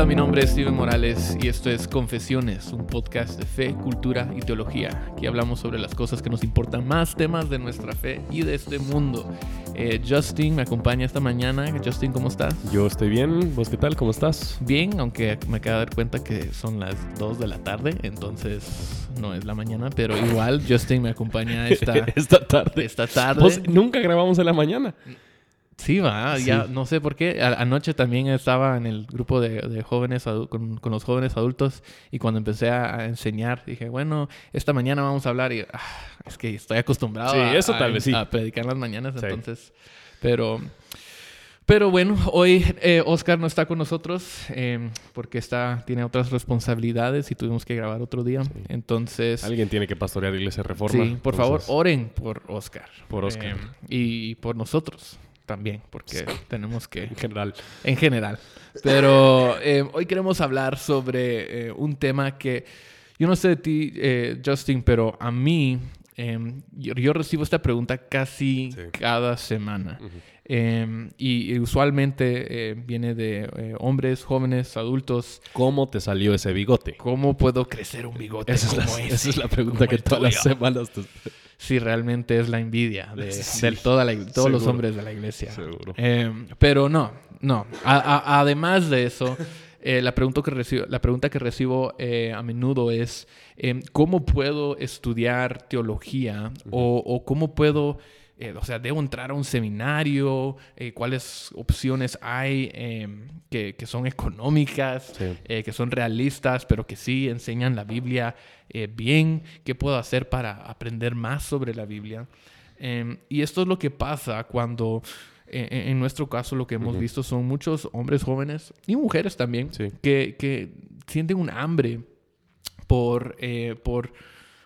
Hola, mi nombre es Steven Morales y esto es Confesiones, un podcast de fe, cultura y teología. Aquí hablamos sobre las cosas que nos importan más, temas de nuestra fe y de este mundo. Eh, Justin me acompaña esta mañana. Justin, ¿cómo estás? Yo estoy bien. ¿Vos qué tal? ¿Cómo estás? Bien, aunque me acabo de dar cuenta que son las 2 de la tarde, entonces no es la mañana, pero igual Justin me acompaña esta, esta tarde. Esta tarde. Nunca grabamos en la mañana. Sí, va, ya no sé por qué. anoche también estaba en el grupo de, jóvenes con, los jóvenes adultos y cuando empecé a, enseñar dije, bueno, esta mañana vamos a hablar y ah, es que estoy acostumbrado a, eso tal vez sí. a predicar las mañanas, entonces, pero... Pero bueno, hoy eh, Oscar no está con nosotros em, porque está, tiene otras responsabilidades y tuvimos que grabar otro día. Entonces... Alguien tiene que pastorear Iglesia Reforma. Sí, por favor, oren por Oscar. Por Oscar. Em, y por nosotros también, porque tenemos que... En general. En general. Pero eh, hoy queremos hablar sobre eh, un tema que yo no sé de ti, eh, Justin, pero a mí em, yo, recibo esta pregunta casi cada semana. Em, y, usualmente viene de hombres, jóvenes, adultos. ¿Cómo te salió ese bigote? ¿Cómo puedo crecer un bigote? Esa, es, la, esa es la pregunta que todas las semanas te si realmente es la envidia de, toda todos los hombres de la iglesia. Em, pero no, no. además de eso, eh, la, pregunta que recibo, la pregunta que recibo eh, a menudo es, em, ¿cómo puedo estudiar teología o, cómo puedo... Eh, o sea, debo entrar a un seminario, cuáles opciones hay em, que, son económicas, que son realistas, pero que sí enseñan la Biblia eh, bien, qué puedo hacer para aprender más sobre la Biblia. Em, y esto es lo que pasa cuando, eh, en nuestro caso, lo que hemos visto son muchos hombres jóvenes y mujeres también que, que, sienten un hambre por, eh, por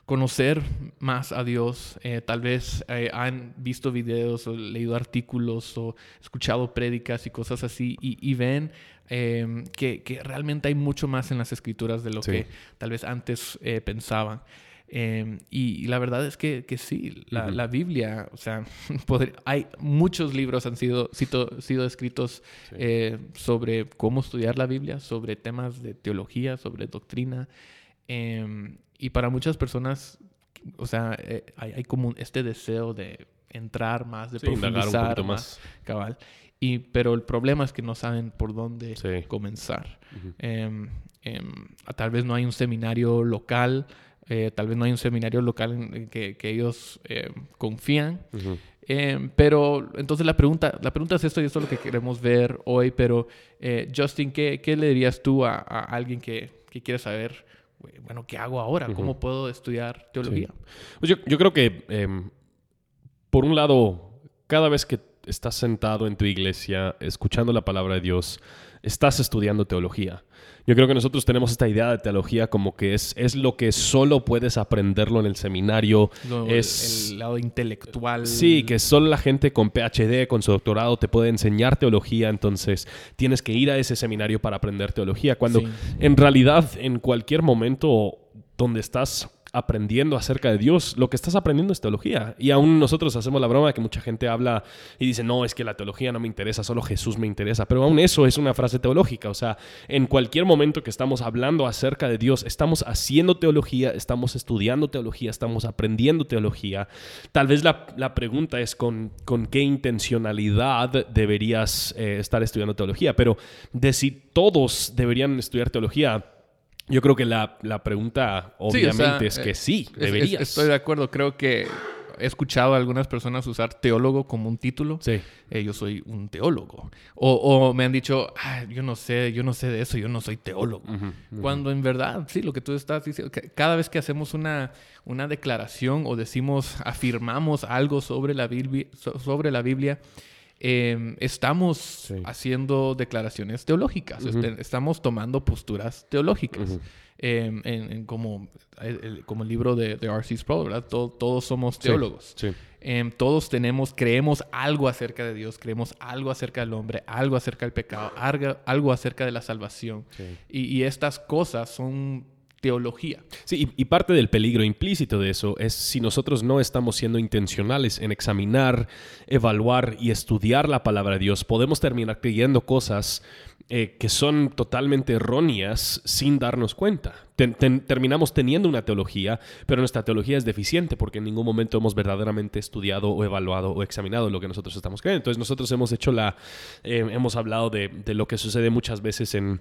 conocer más a Dios. tal vez han visto videos o leído artículos o escuchado prédicas y cosas así y, y ven Em, que, realmente hay mucho más en las escrituras de lo que tal vez antes eh, pensaban. Em, y, la verdad es que, que sí, la, Biblia, o sea, hay muchos libros han sido, sido escritos eh, sobre cómo estudiar la Biblia, sobre temas de teología, sobre doctrina. Em, y para muchas personas, o sea, eh, hay, como este deseo de entrar más, de profundizar más, cabal pero el problema es que no saben por dónde comenzar. Em, em, tal vez no hay un seminario local, eh, tal vez no hay un seminario local en que, ellos em, confían. pero entonces la pregunta, la pregunta es esto y esto es lo que queremos ver hoy. Pero eh, Justin, ¿qué, le dirías tú a, alguien que, que, quiere saber, bueno, qué hago ahora? ¿Cómo puedo estudiar teología? Pues yo, yo, creo que, por un lado, cada vez que estás sentado en tu iglesia escuchando la palabra de Dios, estás estudiando teología. Yo creo que nosotros tenemos esta idea de teología como que es, es lo que solo puedes aprenderlo en el seminario. es el lado intelectual. Sí, que solo la gente con PhD, con su doctorado, te puede enseñar teología. Entonces tienes que ir a ese seminario para aprender teología. Cuando en realidad en cualquier momento donde estás aprendiendo acerca de Dios, lo que estás aprendiendo es teología. Y aún nosotros hacemos la broma de que mucha gente habla y dice, no, es que la teología no me interesa, solo Jesús me interesa. Pero aún eso es una frase teológica. O sea, en cualquier momento que estamos hablando acerca de Dios, estamos haciendo teología, estamos estudiando teología, estamos aprendiendo teología. Tal vez la, pregunta es con, con, qué intencionalidad deberías eh, estar estudiando teología. Pero de si todos deberían estudiar teología, yo creo que la, pregunta obviamente es que eh, sí, deberías. estoy de acuerdo, creo que he escuchado a algunas personas usar teólogo como un título. Sí. Eh, yo soy un teólogo. O, me han dicho, yo no sé, yo no sé de eso, yo no soy teólogo. Cuando en verdad, sí, lo que tú estás diciendo, cada vez que hacemos una, una declaración o decimos, afirmamos algo sobre la Biblia, sobre la Biblia Em, estamos haciendo declaraciones teológicas, este, estamos tomando posturas teológicas. Em, en, como, el, como el libro de, de R.C. Sproul, ¿verdad? todos somos teólogos. Em, todos tenemos, creemos algo acerca de Dios, creemos algo acerca del hombre, algo acerca del pecado, algo, acerca de la salvación. y, estas cosas son teología. Sí, y, parte del peligro implícito de eso es si nosotros no estamos siendo intencionales en examinar, evaluar y estudiar la palabra de Dios, podemos terminar creyendo cosas eh, que son totalmente erróneas sin darnos cuenta. terminamos teniendo una teología, pero nuestra teología es deficiente porque en ningún momento hemos verdaderamente estudiado o evaluado o examinado lo que nosotros estamos creyendo. Entonces nosotros hemos hecho la, eh, hemos hablado de, de lo que sucede muchas veces en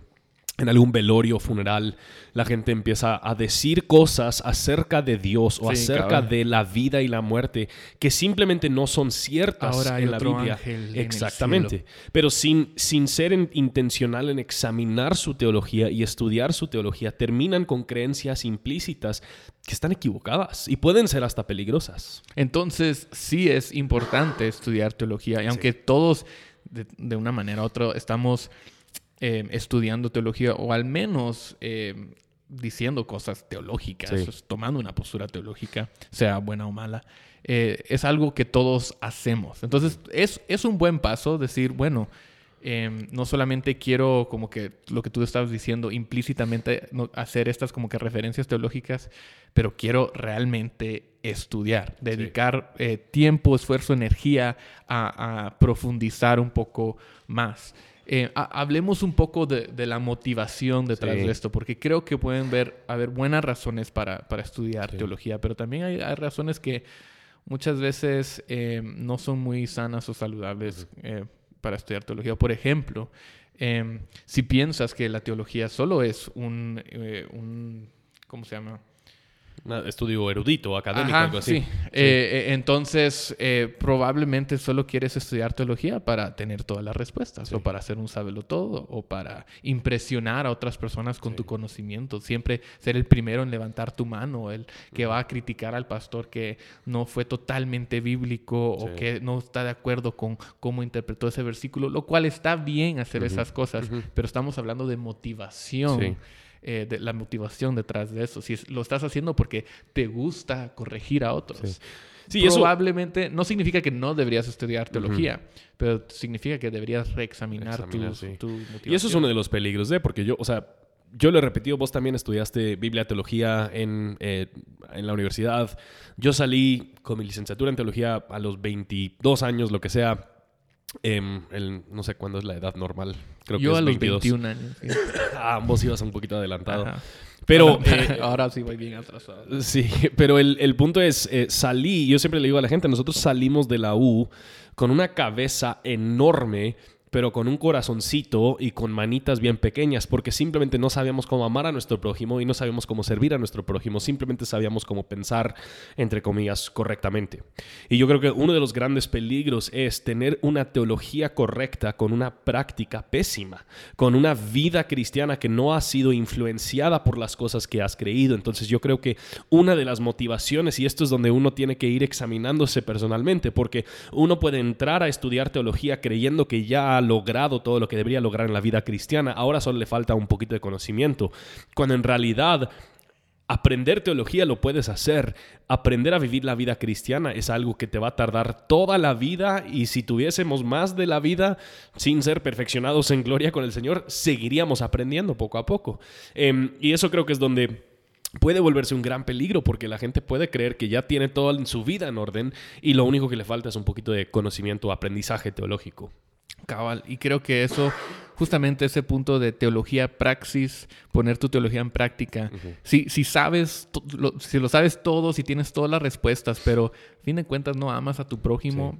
en algún velorio funeral, la gente empieza a decir cosas acerca de Dios o acerca de la vida y la muerte que simplemente no son ciertas en la Biblia. Exactamente. Pero sin, sin ser intencional en examinar su teología y estudiar su teología, terminan con creencias implícitas que están equivocadas y pueden ser hasta peligrosas. Entonces, sí es importante estudiar teología. Y aunque todos, de, de una manera u otra, estamos Em, estudiando teología o al menos em, diciendo cosas teológicas, tomando una postura teológica, sea buena o mala, eh, es algo que todos hacemos. Entonces es, es un buen paso decir, bueno, em, no solamente quiero como que lo que tú estabas diciendo implícitamente hacer estas como que referencias teológicas, pero quiero realmente estudiar, dedicar eh, tiempo, esfuerzo, energía a, a profundizar un poco más. Eh, hablemos un poco de, la motivación detrás de esto, porque creo que pueden ver, haber buenas razones para, estudiar teología, pero también hay, razones que muchas veces eh, no son muy sanas o saludables eh, para estudiar teología. Por ejemplo, em, si piensas que la teología solo es un, un ¿cómo se llama? Un estudio erudito, académico, algo así. Sí. Eh, eh, entonces, eh, probablemente solo quieres estudiar teología para tener todas las respuestas, o para hacer un sábelo todo, o para impresionar a otras personas con tu conocimiento. Siempre ser el primero en levantar tu mano, el que va a criticar al pastor que no fue totalmente bíblico o que no está de acuerdo con cómo interpretó ese versículo, lo cual está bien hacer esas cosas, pero estamos hablando de motivación. Eh, de la motivación detrás de eso. Si lo estás haciendo porque te gusta corregir a otros. Sí. Probablemente no significa que no deberías estudiar teología, pero significa que deberías reexaminar tu, motivación. Y eso es uno de los peligros, ¿eh? Porque yo, o sea, yo lo he repetido, vos también estudiaste Biblia, teología en, eh, en, la universidad. Yo salí con mi licenciatura en teología a los 22 años, lo que sea. Em, el, no sé cuándo es la edad normal. Creo Yo que es a los 21 años. ah, vos ibas un poquito adelantado. Pero eh, ahora sí voy bien atrasado. Sí, pero el, el punto es, eh, salí, yo siempre le digo a la gente, nosotros salimos de la U con una cabeza enorme pero con un corazoncito y con manitas bien pequeñas, porque simplemente no sabíamos cómo amar a nuestro prójimo y no sabíamos cómo servir a nuestro prójimo, simplemente sabíamos cómo pensar, entre comillas, correctamente. Y yo creo que uno de los grandes peligros es tener una teología correcta con una práctica pésima, con una vida cristiana que no ha sido influenciada por las cosas que has creído. Entonces yo creo que una de las motivaciones, y esto es donde uno tiene que ir examinándose personalmente, porque uno puede entrar a estudiar teología creyendo que ya logrado todo lo que debería lograr en la vida cristiana, ahora solo le falta un poquito de conocimiento, cuando en realidad Aprender teología lo puedes hacer. Aprender a vivir la vida cristiana es algo que te va a tardar toda la vida y si tuviésemos más de la vida sin ser perfeccionados en gloria con el Señor, seguiríamos aprendiendo poco a poco. Em, y eso creo que es donde puede volverse un gran peligro porque la gente puede creer que ya tiene todo en su vida en orden y lo único que le falta es un poquito de conocimiento o aprendizaje teológico. Cabal. Y creo que eso, justamente ese punto de teología praxis, poner tu teología en práctica. si, si sabes, lo, si lo sabes todo, si tienes todas las respuestas, pero a fin de cuentas no amas a tu prójimo,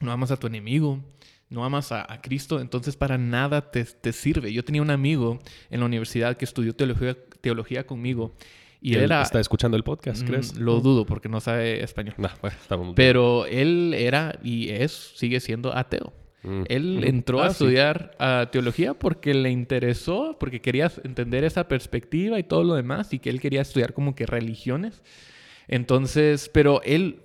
no amas a tu enemigo, no amas a, Cristo, entonces para nada te, te, sirve. Yo tenía un amigo en la universidad que estudió teología, teología conmigo. Y él era, está escuchando el podcast, ¿crees? Mm, lo dudo porque no sabe español. Pero él era y es, sigue siendo ateo. Mm. Él entró a ah, estudiar teología porque le interesó, porque quería entender esa perspectiva y todo lo demás, y que él quería estudiar como que religiones. Entonces, pero él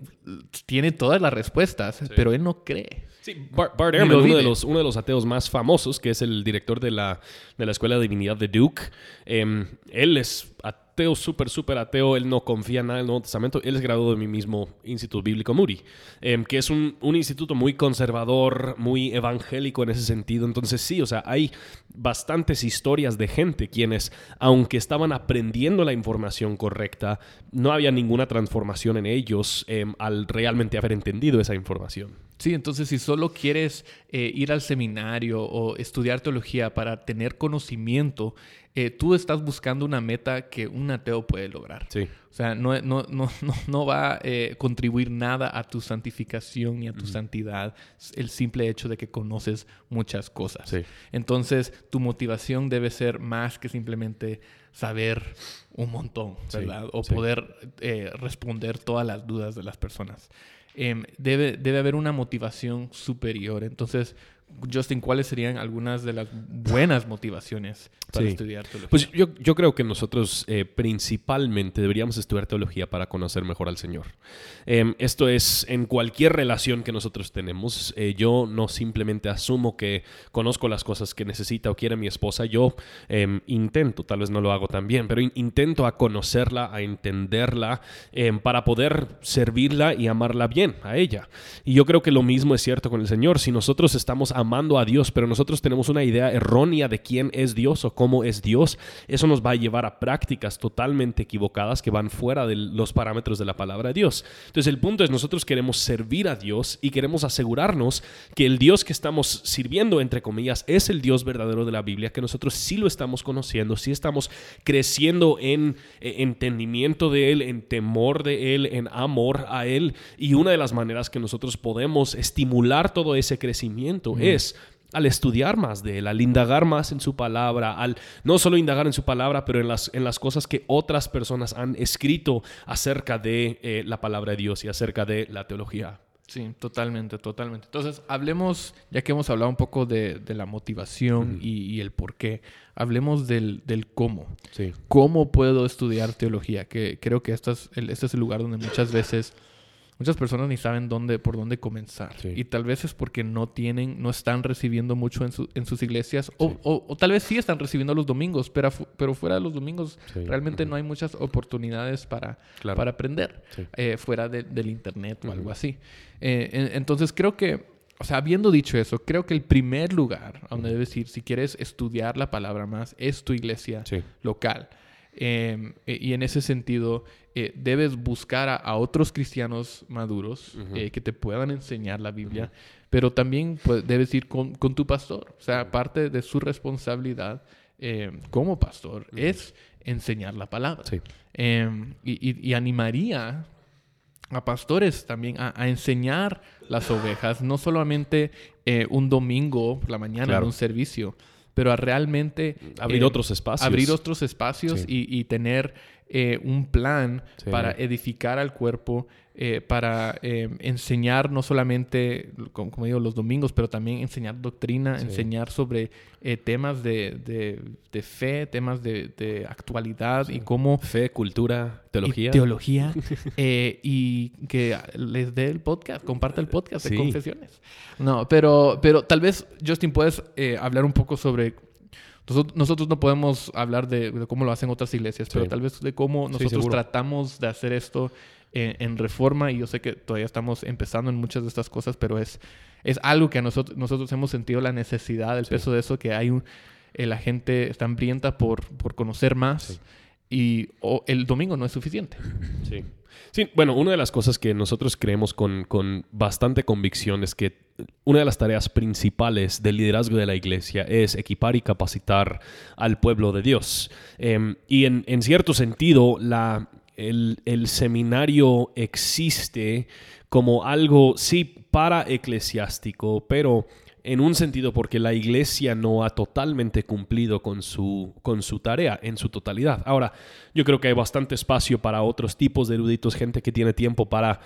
tiene todas las respuestas, pero él no cree. Sí, Bart, Ehrman, uno de, los, uno de los ateos más famosos, que es el director de la, de la Escuela de Divinidad de Duke, em, él es ateo, súper, súper ateo, él no confía en nada en el Nuevo Testamento, él es graduado de mi mismo Instituto Bíblico Moody, em, que es un, instituto muy conservador, muy evangélico en ese sentido. Entonces sí, o sea, hay bastantes historias de gente quienes, aunque estaban aprendiendo la información correcta, no había ninguna transformación en ellos em, al realmente haber entendido esa información. Sí, entonces si solo quieres eh, ir al seminario o estudiar teología para tener conocimiento, eh, tú estás buscando una meta que un ateo puede lograr. Sí. O sea, no, no, no, no, va a eh, contribuir nada a tu santificación ni a tu santidad el simple hecho de que conoces muchas cosas. Sí. Entonces, tu motivación debe ser más que simplemente saber un montón, ¿verdad? o poder responder todas las dudas de las personas. Em, debe, debe haber una motivación superior. Entonces, Justin, ¿cuáles serían algunas de las buenas motivaciones para estudiar teología? Pues yo, yo creo que nosotros eh, principalmente deberíamos estudiar teología para conocer mejor al Señor. Em, esto es en cualquier relación que nosotros tenemos. Eh, yo no simplemente asumo que conozco las cosas que necesita o quiere mi esposa. Yo em, intento, tal vez no lo hago tan bien, pero intento a conocerla, a entenderla, em, para poder servirla y amarla bien a ella. Y yo creo que lo mismo es cierto con el Señor. Si nosotros estamos amando a Dios, pero nosotros tenemos una idea errónea de quién es Dios o cómo es Dios, eso nos va a llevar a prácticas totalmente equivocadas que van fuera de los parámetros de la palabra de Dios. Entonces el punto es, nosotros queremos servir a Dios y queremos asegurarnos que el Dios que estamos sirviendo, entre comillas, es el Dios verdadero de la Biblia, que nosotros sí lo estamos conociendo, sí estamos creciendo en eh, entendimiento de Él, en temor de Él, en amor a Él. Y una de las maneras que nosotros podemos estimular todo ese crecimiento es al estudiar más de él, al indagar más en su palabra, al no solo indagar en su palabra, pero en las, en las cosas que otras personas han escrito acerca de eh, la palabra de Dios y acerca de la teología. Sí, totalmente, totalmente. Entonces, hablemos, ya que hemos hablado un poco de, la motivación y, el por qué, hablemos del, cómo. Sí. ¿Cómo puedo estudiar teología? Que creo que este es este es el lugar donde muchas veces muchas personas ni saben dónde, por dónde comenzar. Y tal vez es porque no tienen, no están recibiendo mucho en, en sus iglesias, o, tal vez sí están recibiendo los domingos, pero, pero fuera de los domingos realmente no hay muchas oportunidades para, para aprender eh, fuera del internet o algo así. Eh, entonces creo que, o sea, habiendo dicho eso, creo que el primer lugar donde debes ir, si quieres estudiar la palabra más, es tu iglesia local. Em, e, y en ese sentido, eh, debes buscar a, otros cristianos maduros eh, que te puedan enseñar la Biblia, pero también pues, debes ir con, tu pastor. O sea, parte de su responsabilidad em, como pastor es enseñar la palabra. Em, y, animaría a pastores también a, enseñar las ovejas, no solamente eh, un domingo por la mañana en un servicio, pero a realmente... Abrir eh, otros espacios. Abrir otros espacios y, tener eh, un plan para edificar al cuerpo, eh, para enseñar no solamente, como, digo, los domingos, pero también enseñar doctrina, enseñar sobre temas de, fe, temas de, actualidad y cómo... Fe, cultura, teología. teología. y que les dé el podcast, comparte el podcast de confesiones. No, pero, pero tal vez, Justin, puedes hablar un poco sobre nosotros, no podemos hablar de, cómo lo hacen otras iglesias, pero tal vez de cómo nosotros tratamos de hacer esto en, reforma. Y yo sé que todavía estamos empezando en muchas de estas cosas, pero es, es algo que nosotros, nosotros hemos sentido la necesidad, el peso de eso, que hay un, eh, la gente está hambrienta por, por conocer más. Y el domingo no es suficiente. Sí. Sí, bueno, una de las cosas que nosotros creemos con, con, bastante convicción es que una de las tareas principales del liderazgo de la iglesia es equipar y capacitar al pueblo de Dios. Em, y en, en, cierto sentido, la, el, el seminario existe como algo, sí, para eclesiástico, pero en un sentido porque la iglesia no ha totalmente cumplido con su, con su tarea en su totalidad. Ahora, yo creo que hay bastante espacio para otros tipos de eruditos, gente que tiene tiempo para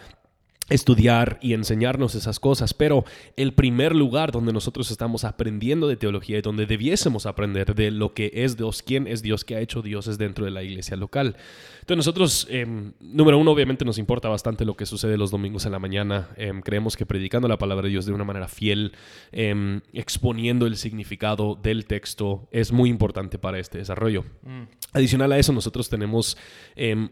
estudiar y enseñarnos esas cosas, pero el primer lugar donde nosotros estamos aprendiendo de teología y donde debiésemos aprender de lo que es Dios, quién es Dios, qué ha hecho Dios es dentro de la iglesia local. Entonces nosotros, em, número uno, obviamente nos importa bastante lo que sucede los domingos en la mañana. Em, creemos que predicando la palabra de Dios de una manera fiel, em, exponiendo el significado del texto, es muy importante para este desarrollo. Mm. Adicional a eso, nosotros tenemos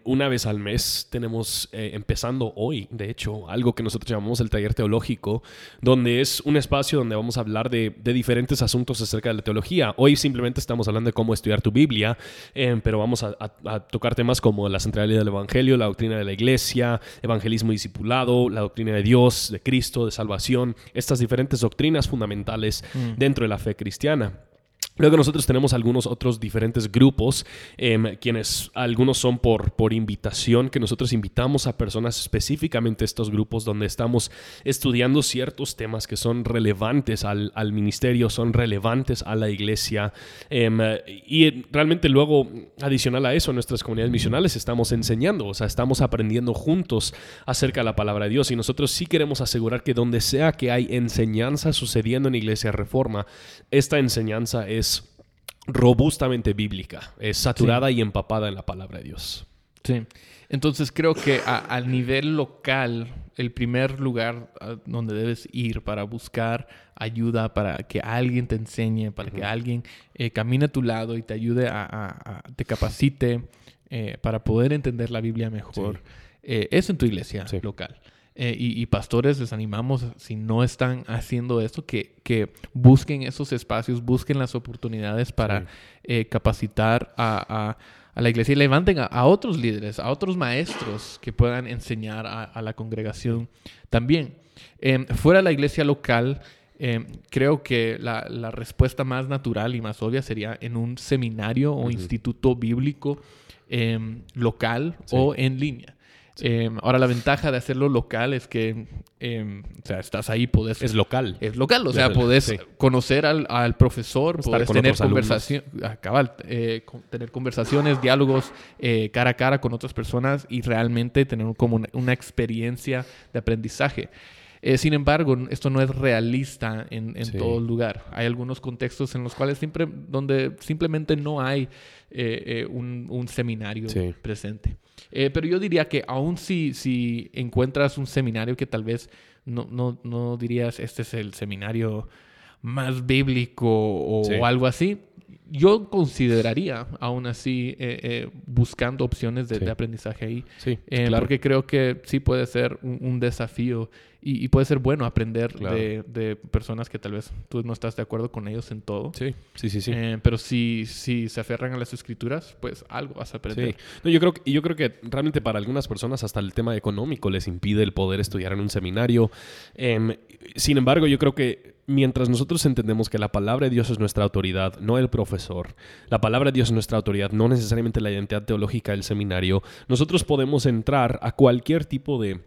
una vez al mes, tenemos, eh, empezando hoy, de hecho, algo que nosotros llamamos el taller teológico, donde es un espacio donde vamos a hablar de, diferentes asuntos acerca de la teología. Hoy simplemente estamos hablando de cómo estudiar tu Biblia, eh, pero vamos a, tocar temas como la centralidad del Evangelio, la doctrina de la iglesia, evangelismo discipulado, la doctrina de Dios, de Cristo, de salvación, estas diferentes doctrinas fundamentales mm. dentro de la fe cristiana. Luego nosotros tenemos algunos otros diferentes grupos, em, quienes algunos son por, por invitación, que nosotros invitamos a personas específicamente estos grupos donde estamos estudiando ciertos temas que son relevantes al, ministerio, son relevantes a la iglesia. Em, y realmente luego, adicional a eso, nuestras comunidades misionales estamos enseñando, o sea, estamos aprendiendo juntos acerca de la palabra de Dios. Y nosotros sí queremos asegurar que donde sea que hay enseñanza sucediendo en Iglesia Reforma, esta enseñanza es robustamente bíblica, es saturada y empapada en la palabra de Dios. Sí. Entonces creo que a, nivel local, el primer lugar donde debes ir para buscar ayuda, para que alguien te enseñe, para que alguien eh, camine a tu lado y te ayude a, te capacite eh, para poder entender la Biblia mejor, eh, es en tu iglesia local. Eh, y, pastores les animamos, si no están haciendo esto, que, que busquen esos espacios, busquen las oportunidades para eh, capacitar a, a, la iglesia y levanten a, otros líderes, a otros maestros que puedan enseñar a, la congregación también. Em, fuera de la iglesia local, em, creo que la, la, respuesta más natural y más obvia sería en un seminario o instituto bíblico em, local o en línea. Em, ahora, la ventaja de hacerlo local es que, em, o sea, estás ahí, puedes... Es local. Es local, o sea, puedes conocer al, al profesor, puedes tener conversación, ah, eh, tener conversaciones, diálogos eh, cara a cara con otras personas y realmente tener como una, experiencia de aprendizaje. Eh, sin embargo, esto no es realista en, en todo lugar. Hay algunos contextos en los cuales siempre, donde simplemente no hay un, un, seminario presente. Eh, pero yo diría que aún si, si encuentras un seminario que tal vez no, no, no dirías este es el seminario más bíblico o, algo así, yo consideraría aún así eh, eh, buscando opciones de, aprendizaje ahí. Sí, Porque creo que sí puede ser un desafío y, puede ser bueno aprender de, personas que tal vez tú no estás de acuerdo con ellos en todo. Sí, sí, sí. sí. Eh, pero si, si se aferran a las escrituras, pues algo vas a aprender. Sí. No, yo, creo que, yo creo que realmente para algunas personas hasta el tema económico les impide el poder estudiar en un seminario. Em, sin embargo, yo creo que mientras nosotros entendemos que la palabra de Dios es nuestra autoridad, no el profesor, la palabra de Dios es nuestra autoridad, no necesariamente la identidad teológica del seminario, nosotros podemos entrar a cualquier tipo de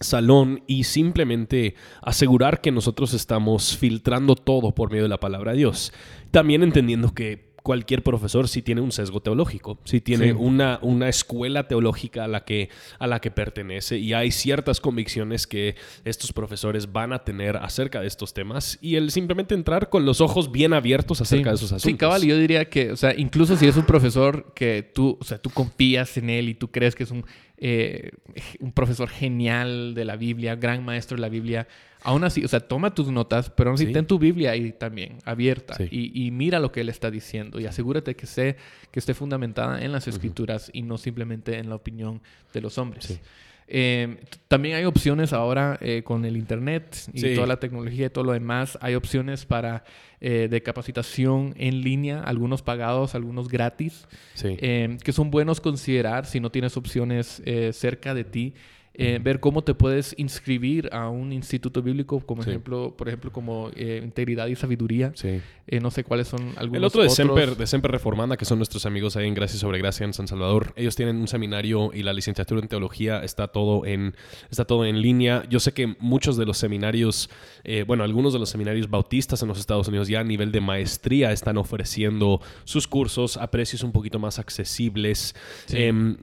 salón y simplemente asegurar que nosotros estamos filtrando todo por medio de la palabra de Dios. También entendiendo que cualquier profesor sí tiene un sesgo teológico, sí tiene una, una escuela teológica a la, que, a la que pertenece y hay ciertas convicciones que estos profesores van a tener acerca de estos temas y el simplemente entrar con los ojos bien abiertos acerca de esos asuntos. Sí, cabal, yo diría que, o sea, incluso si es un profesor que tú, o sea, tú confías en él y tú crees que es un eh, un profesor genial de la Biblia, gran maestro de la Biblia. Aún así, o sea, toma tus notas, pero aún así ten tu Biblia ahí también, abierta, y, mira lo que él está diciendo y asegúrate que, sé, que esté fundamentada en las escrituras y no simplemente en la opinión de los hombres. Eh, también hay opciones ahora eh, con el Internet y toda la tecnología y todo lo demás. Hay opciones para eh, de capacitación en línea, algunos pagados, algunos gratis, que son buenos considerar si no tienes opciones cerca de ti. Eh, ver cómo te puedes inscribir a un instituto bíblico, como ejemplo, por ejemplo, como eh, Integridad y Sabiduría. Sí. Eh, no sé cuáles son algunos El otro de Semper, de Semper Reformanda, que son nuestros amigos ahí en Gracia sobre Gracia en San Salvador. Ellos tienen un seminario y la licenciatura en teología está todo en, está todo en línea. Yo sé que muchos de los seminarios, bueno, algunos de los seminarios bautistas en los Estados Unidos ya a nivel de maestría están ofreciendo sus cursos a precios un poquito más accesibles. Em,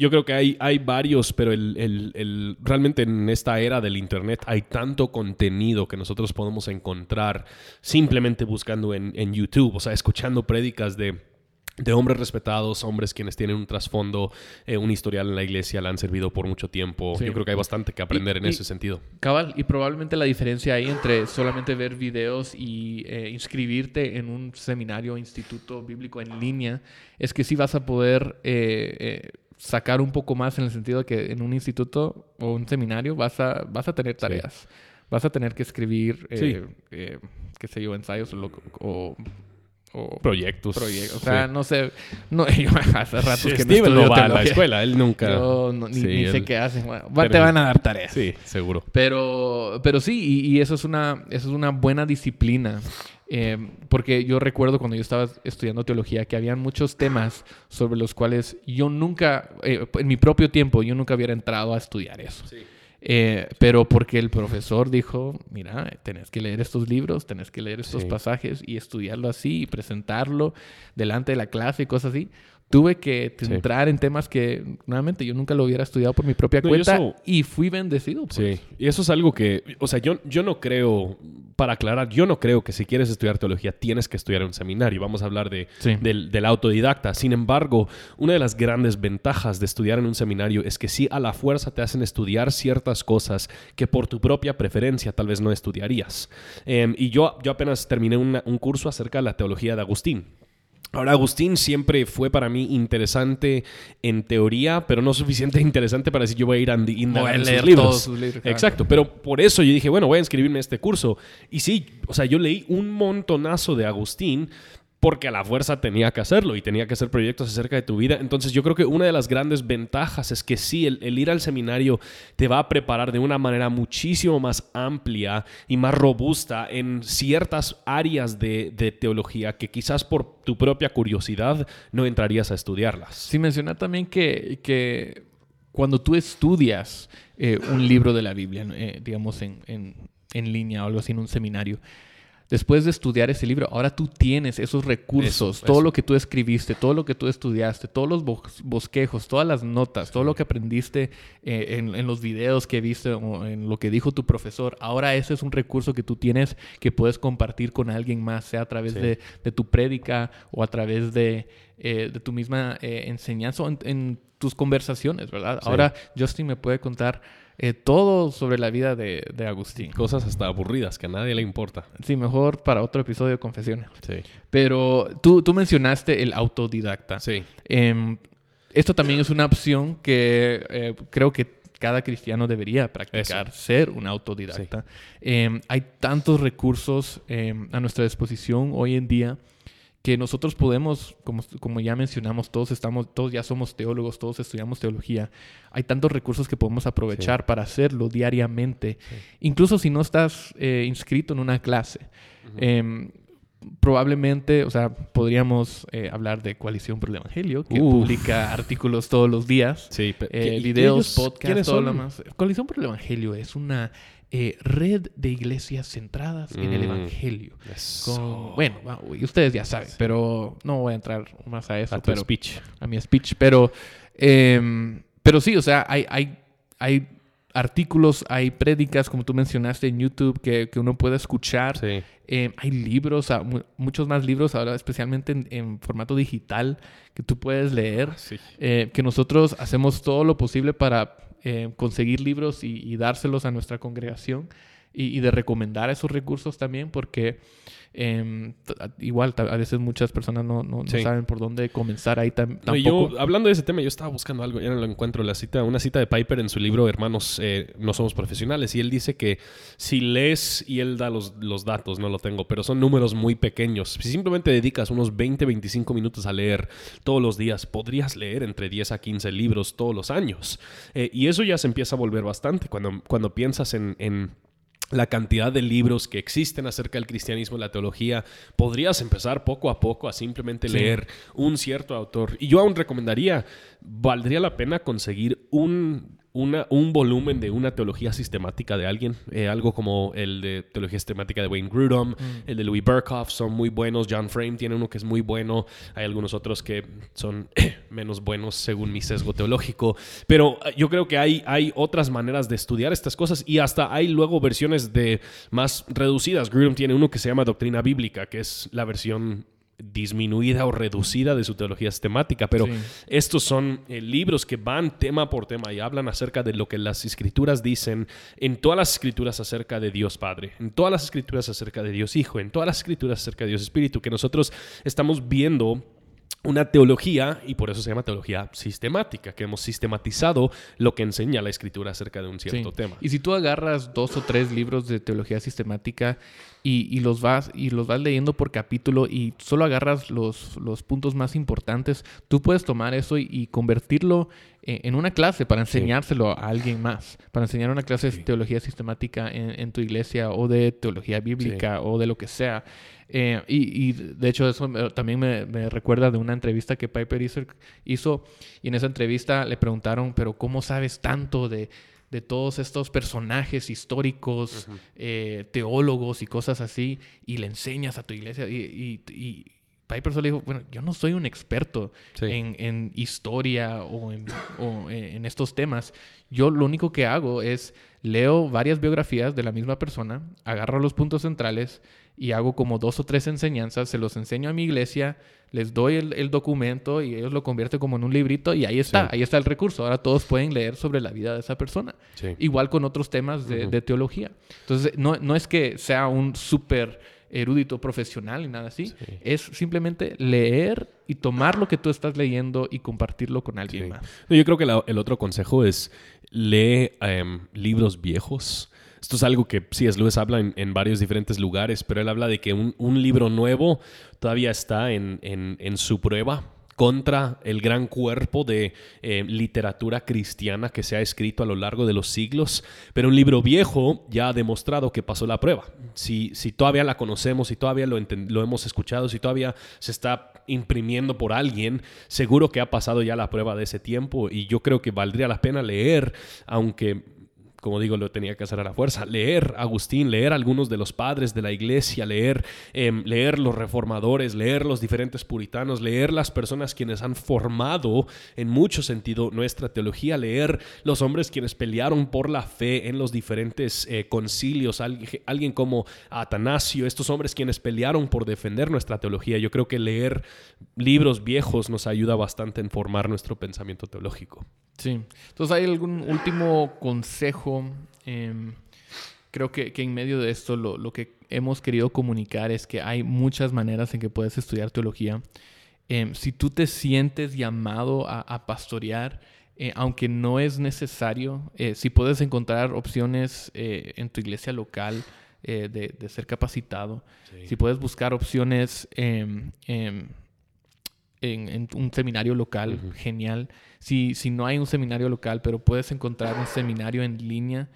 yo creo que hay, hay varios, pero el, el, realmente en esta era del Internet hay tanto contenido que nosotros podemos encontrar simplemente buscando en, en YouTube, o sea, escuchando prédicas de de hombres respetados, hombres quienes tienen un trasfondo, eh, un historial en la iglesia, la han servido por mucho tiempo. Yo creo que hay bastante que aprender en ese sentido. Cabal, y probablemente la diferencia ahí entre solamente ver videos y eh, inscribirte en un seminario o instituto bíblico en línea es que sí vas a poder eh, sacar un poco más en el sentido de que en un instituto o un seminario vas a, vas a tener tareas. Vas a tener que escribir, eh, eh, qué sé yo, ensayos o, proyectos. o sea, no sé. No, yo hace rato que Steven no va a la escuela, él nunca. Yo ni, sé qué hacen. te van a dar tareas. Sí, seguro. Pero, pero sí, y, eso, es una, eso es una buena disciplina. Eh, porque yo recuerdo cuando yo estaba estudiando teología que habían muchos temas sobre los cuales yo nunca, eh, en mi propio tiempo, yo nunca hubiera entrado a estudiar eso. Eh, pero porque el profesor dijo, mira, tenés que leer estos libros, tenés que leer estos pasajes y estudiarlo así y presentarlo delante de la clase y cosas así tuve que entrar en temas que nuevamente yo nunca lo hubiera estudiado por mi propia cuenta y fui bendecido. Pues. Sí, y eso es algo que, o sea, yo, yo no creo, para aclarar, yo no creo que si quieres estudiar teología tienes que estudiar en un seminario. Vamos a hablar de, del, autodidacta. Sin embargo, una de las grandes ventajas de estudiar en un seminario es que sí a la fuerza te hacen estudiar ciertas cosas que por tu propia preferencia tal vez no estudiarías. Em, y yo, yo apenas terminé un curso acerca de la teología de Agustín. Ahora, Agustín siempre fue para mí interesante en teoría, pero no suficiente interesante para decir yo voy a ir a leer sus libros. sus libros. Exacto, pero por eso yo dije, bueno, voy a inscribirme a este curso. Y sí, o sea, yo leí un montonazo de Agustín, porque a la fuerza tenía que hacerlo y tenía que hacer proyectos acerca de tu vida. Entonces yo creo que una de las grandes ventajas es que sí, el, ir al seminario te va a preparar de una manera muchísimo más amplia y más robusta en ciertas áreas de, teología que quizás por tu propia curiosidad no entrarías a estudiarlas. Sí, menciona también que, cuando tú estudias eh, un libro de la Biblia, eh, digamos en, en, en línea o algo así en un seminario, después de estudiar ese libro, ahora tú tienes esos recursos, todo lo que tú escribiste, todo lo que tú estudiaste, todos los bosquejos, todas las notas, todo lo que aprendiste eh, en, los videos que viste o en lo que dijo tu profesor, ahora ese es un recurso que tú tienes que puedes compartir con alguien más, sea a través de, tu prédica o a través de, eh, tu misma eh, enseñanza o en, tus conversaciones, ¿verdad? Ahora Justin me puede contar eh, todo sobre la vida de, Agustín. Cosas hasta aburridas que a nadie le importa. Sí, mejor para otro episodio de Confesiones. Sí. Pero tú, tú mencionaste el autodidacta. Sí. Em, esto también es una opción que eh, creo que cada cristiano debería practicar, ser un autodidacta. Em, hay tantos recursos em, a nuestra disposición hoy en día que nosotros podemos, como, como ya mencionamos, todos estamos, todos ya somos teólogos, todos estudiamos teología. Hay tantos recursos que podemos aprovechar para hacerlo diariamente, incluso si no estás eh, inscrito en una clase. Em, probablemente, o sea, podríamos eh, hablar de Coalición por el Evangelio, que publica artículos todos los días, sí, eh, videos, podcasts, todo lo más. Coalición por el Evangelio es una eh, red de iglesias centradas en el mm, Evangelio. bueno, ustedes ya saben, pero no voy a entrar más a eso. A tu speech. A mi speech. Pero, em, pero sí, o sea, hay, hay, hay artículos, hay prédicas, como tú mencionaste en YouTube, que, uno puede escuchar. Em, hay libros, muchos más libros ahora, especialmente en, formato digital, que tú puedes leer. Eh, que nosotros hacemos todo lo posible para eh, conseguir libros y, dárselos a nuestra congregación y, y, de recomendar esos recursos también porque Em, igual, a veces muchas personas no, no, saben por dónde comenzar ahí tampoco. yo, hablando de ese tema, yo estaba buscando algo, ya no lo encuentro, la cita, una cita de Piper en su libro Hermanos, eh, no somos profesionales, y él dice que si lees, y él da los, los datos, no lo tengo, pero son números muy pequeños. Si simplemente dedicas unos 20, 25 minutos a leer todos los días, podrías leer entre 10 a 15 libros todos los años. Eh, y eso ya se empieza a volver bastante cuando, cuando piensas en la cantidad de libros que existen acerca del cristianismo y la teología, podrías empezar poco a poco a simplemente leer un cierto autor. Y yo aún recomendaría, valdría la pena conseguir un un volumen de una teología sistemática de alguien, eh, algo como el de teología sistemática de Wayne Grudem, mm. el de Louis Burkhoff, son muy buenos. John Frame tiene uno que es muy bueno. Hay algunos otros que son menos buenos según mi sesgo teológico. Pero eh, yo creo que hay, hay otras maneras de estudiar estas cosas y hasta hay luego versiones de más reducidas. Grudem tiene uno que se llama Doctrina Bíblica, que es la versión disminuida o reducida de su teología sistemática, pero estos son eh, libros que van tema por tema y hablan acerca de lo que las escrituras dicen en todas las escrituras acerca de Dios Padre, en todas las escrituras acerca de Dios Hijo, en todas las escrituras acerca de Dios Espíritu, que nosotros estamos viendo una teología, y por eso se llama teología sistemática, que hemos sistematizado lo que enseña la escritura acerca de un cierto tema. Y si tú agarras dos o tres libros de teología sistemática y, los, vas, y los vas leyendo por capítulo y solo agarras los, los puntos más importantes, tú puedes tomar eso y, convertirlo en, una clase para enseñárselo a alguien más, para enseñar una clase de teología sistemática en, tu iglesia o de teología bíblica o de lo que sea. Eh, y, de hecho eso también me, recuerda de una entrevista que Piper hizo y en esa entrevista le preguntaron, pero ¿cómo sabes tanto de, todos estos personajes históricos, eh, teólogos y cosas así y le enseñas a tu iglesia? Y, Piper solo dijo, bueno, yo no soy un experto en, historia o, en, o en estos temas. Yo lo único que hago es leo varias biografías de la misma persona, agarro los puntos centrales, y hago como dos o tres enseñanzas, se los enseño a mi iglesia, les doy el, documento y ellos lo convierten como en un librito y ahí está, ahí está el recurso. Ahora todos pueden leer sobre la vida de esa persona. Igual con otros temas de, teología. Entonces, no, no, es que sea un súper erudito profesional ni nada así. Es simplemente leer y tomar lo que tú estás leyendo y compartirlo con alguien más. Yo creo que el otro consejo es lee em, libros viejos esto es algo que sí, es Lewis habla en, varios diferentes lugares, pero él habla de que un, libro nuevo todavía está en, su prueba contra el gran cuerpo de eh, literatura cristiana que se ha escrito a lo largo de los siglos, pero un libro viejo ya ha demostrado que pasó la prueba. Si, si todavía la conocemos, si todavía lo, lo hemos escuchado, si todavía se está imprimiendo por alguien, seguro que ha pasado ya la prueba de ese tiempo y yo creo que valdría la pena leer, aunque como digo, lo tenía que hacer a la fuerza, leer Agustín, leer algunos de los padres de la iglesia, leer, em, leer los reformadores, leer los diferentes puritanos, leer las personas quienes han formado en mucho sentido nuestra teología, leer los hombres quienes pelearon por la fe en los diferentes eh, concilios, alguien como Atanasio, estos hombres quienes pelearon por defender nuestra teología. Yo creo que leer libros viejos nos ayuda bastante en formar nuestro pensamiento teológico. Sí. Entonces, ¿hay algún último consejo? Em, creo que, en medio de esto lo, que hemos querido comunicar es que hay muchas maneras en que puedes estudiar teología. Em, si tú te sientes llamado a, pastorear, eh, aunque no es necesario, eh, si puedes encontrar opciones eh, en tu iglesia local de, ser capacitado, si puedes buscar opciones em, en, un seminario local, genial. Si, si no hay un seminario local, pero puedes encontrar un seminario en línea,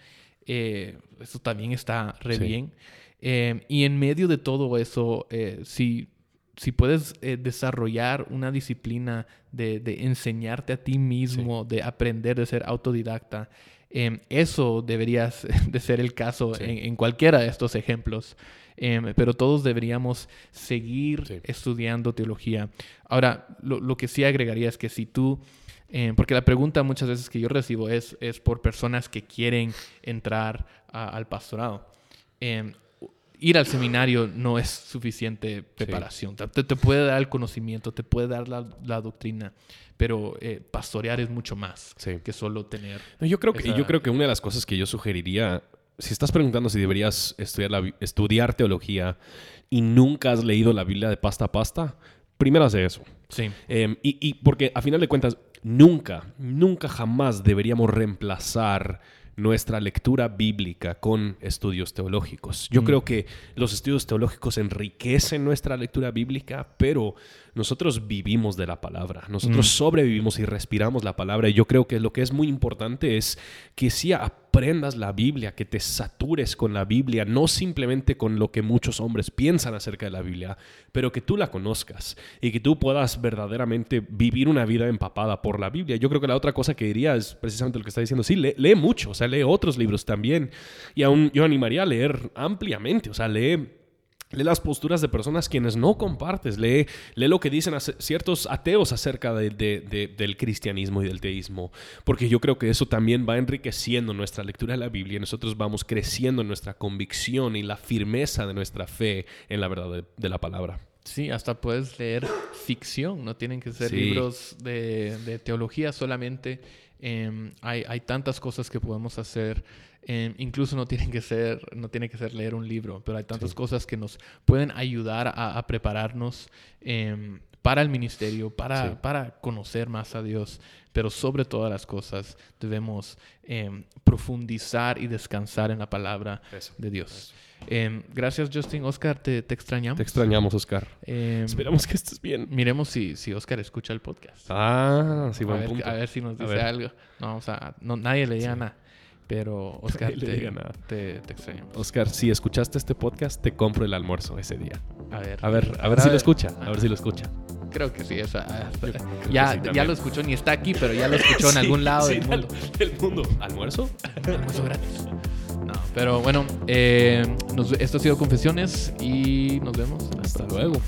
eh, eso también está re bien. Eh, y en medio de todo eso, eh, si, si puedes desarrollar una disciplina de, de, enseñarte a ti mismo, de aprender, de ser autodidacta, eso debería de ser el caso en, en, cualquiera de estos ejemplos. Em, pero todos deberíamos seguir estudiando teología. Ahora, lo, que sí agregaría es que si tú, em, porque la pregunta muchas veces que yo recibo es, es por personas que quieren entrar al pastorado. Em, ir al seminario no es suficiente preparación. Te, te, puede dar el conocimiento, te puede dar la, la doctrina, pero eh, pastorear es mucho más que solo tener. yo, creo que, yo creo que una de las cosas que yo sugeriría si estás preguntando si deberías estudiar, estudiar teología y nunca has leído la Biblia de pasta a pasta, primero hace eso. Sí. Em, y, y, porque a final de cuentas, nunca, nunca jamás deberíamos reemplazar nuestra lectura bíblica con estudios teológicos. Yo mm. creo que los estudios teológicos enriquecen nuestra lectura bíblica, pero nosotros vivimos de la palabra, nosotros mm. sobrevivimos y respiramos la palabra. Y yo creo que lo que es muy importante es que si aprendas la Biblia, que te satures con la Biblia, no simplemente con lo que muchos hombres piensan acerca de la Biblia, pero que tú la conozcas y que tú puedas verdaderamente vivir una vida empapada por la Biblia. Yo creo que la otra cosa que diría es precisamente lo que está diciendo. Sí, lee, lee mucho, o sea, lee otros libros también. Y aún yo animaría a leer ampliamente, o sea, lee Lee las posturas de personas quienes no compartes. Lee, lee lo que dicen ciertos ateos acerca del cristianismo y del teísmo. Porque yo creo que eso también va enriqueciendo nuestra lectura de la Biblia. Y nosotros vamos creciendo en nuestra convicción y la firmeza de nuestra fe en la verdad de, la palabra. Sí, hasta puedes leer ficción. No tienen que ser libros de, teología solamente. Em, hay, hay tantas cosas que podemos hacer Em, incluso no tiene que ser, no tiene que ser leer un libro, pero hay tantas cosas que nos pueden ayudar a, prepararnos em, para el ministerio, para, para conocer más a Dios, pero sobre todas las cosas debemos em, profundizar y descansar en la palabra de Dios. Gracias, Justin. Oscar, te, extrañamos. Te extrañamos, Oscar. Esperamos que estés bien. Miremos si, si Oscar escucha el podcast. Ah, sí, buen a ver, punto. A ver si nos dice algo. No, o sea, no, nadie le diga nada. Pero, Oscar, te, te, extrañamos. Oscar, si escuchaste este podcast, te compro el almuerzo ese día. A ver. A ver, a ver si lo escucha. A ver si lo escucha. Creo que sí. Esa, ya, ya lo escuchó, ni está aquí, pero ya lo escuchó en algún lado del mundo. Del mundo. ¿Almuerzo? Almuerzo gratis. No, pero bueno, eh, esto ha sido Confesiones y nos vemos. Hasta luego.